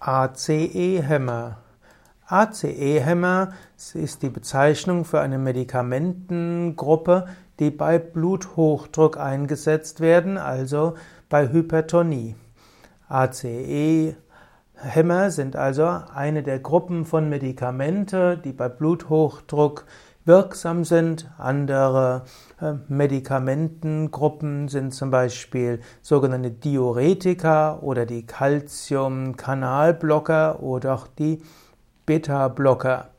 ACE-Hämmer. ACE-Hämmer ist die Bezeichnung für eine Medikamentengruppe, die bei Bluthochdruck eingesetzt werden, also bei Hypertonie. ACE-Hämmer sind also eine der Gruppen von Medikamente, die bei Bluthochdruck wirksam sind. Andere äh, Medikamentengruppen sind zum Beispiel sogenannte Diuretika oder die Calcium-Kanalblocker oder auch die Beta-Blocker.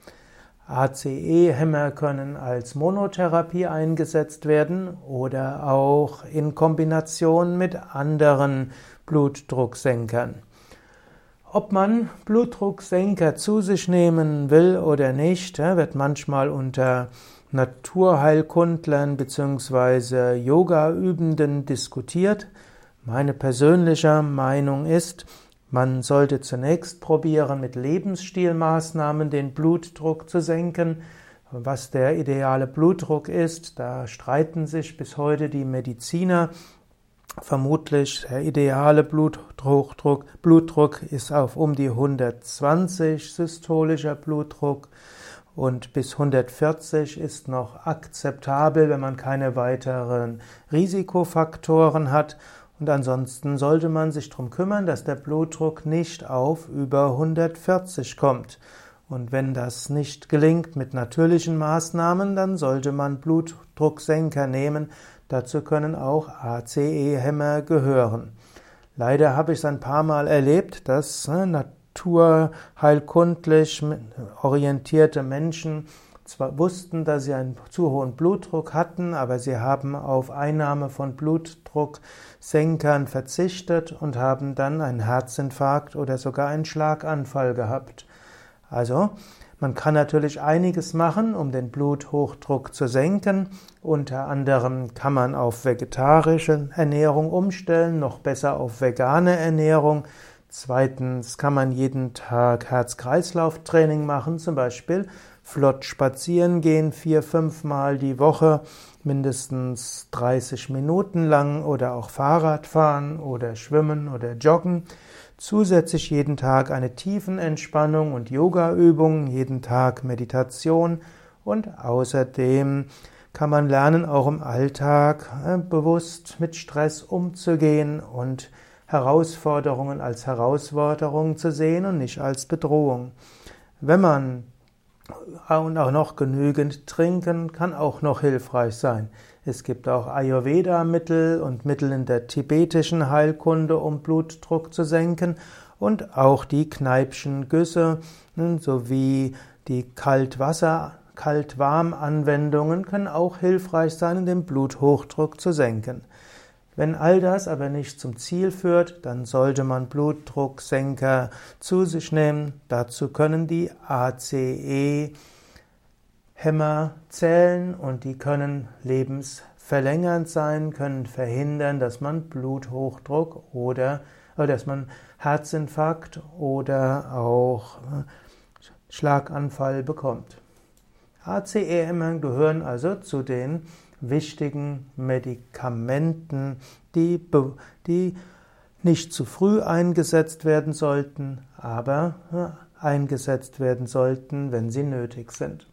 ACE-Hämmer können als Monotherapie eingesetzt werden oder auch in Kombination mit anderen Blutdrucksenkern. Ob man Blutdrucksenker zu sich nehmen will oder nicht, wird manchmal unter Naturheilkundlern bzw. Yoga-Übenden diskutiert. Meine persönliche Meinung ist, man sollte zunächst probieren, mit Lebensstilmaßnahmen den Blutdruck zu senken. Was der ideale Blutdruck ist, da streiten sich bis heute die Mediziner. Vermutlich der ideale Bluthochdruck, Blutdruck ist auf um die 120 systolischer Blutdruck und bis 140 ist noch akzeptabel, wenn man keine weiteren Risikofaktoren hat. Und ansonsten sollte man sich darum kümmern, dass der Blutdruck nicht auf über 140 kommt. Und wenn das nicht gelingt mit natürlichen Maßnahmen, dann sollte man Blutdrucksenker nehmen. Dazu können auch ACE-Hämmer gehören. Leider habe ich es ein paar Mal erlebt, dass ne, naturheilkundlich orientierte Menschen zwar wussten, dass sie einen zu hohen Blutdruck hatten, aber sie haben auf Einnahme von Blutdrucksenkern verzichtet und haben dann einen Herzinfarkt oder sogar einen Schlaganfall gehabt. Also, man kann natürlich einiges machen, um den Bluthochdruck zu senken. Unter anderem kann man auf vegetarische Ernährung umstellen, noch besser auf vegane Ernährung. Zweitens kann man jeden Tag Herz-Kreislauf-Training machen, zum Beispiel flott spazieren gehen, vier, fünf Mal die Woche, mindestens 30 Minuten lang oder auch Fahrrad fahren oder schwimmen oder joggen. Zusätzlich jeden Tag eine Tiefenentspannung und Yogaübung, jeden Tag Meditation und außerdem kann man lernen, auch im Alltag äh, bewusst mit Stress umzugehen und Herausforderungen als Herausforderung zu sehen und nicht als Bedrohung. Wenn man und auch noch genügend trinken kann auch noch hilfreich sein. Es gibt auch Ayurveda-Mittel und Mittel in der tibetischen Heilkunde, um Blutdruck zu senken und auch die Kneipschen Güsse hm, sowie die Kaltwasser, Kalt-Warm-Anwendungen können auch hilfreich sein, um den Bluthochdruck zu senken. Wenn all das aber nicht zum Ziel führt, dann sollte man Blutdrucksenker zu sich nehmen. Dazu können die ACE Hämmer zählen und die können lebensverlängernd sein, können verhindern, dass man Bluthochdruck oder, oder dass man Herzinfarkt oder auch äh, Schlaganfall bekommt. ACE-Hämmer gehören also zu den wichtigen Medikamenten, die, die nicht zu früh eingesetzt werden sollten, aber eingesetzt werden sollten, wenn sie nötig sind.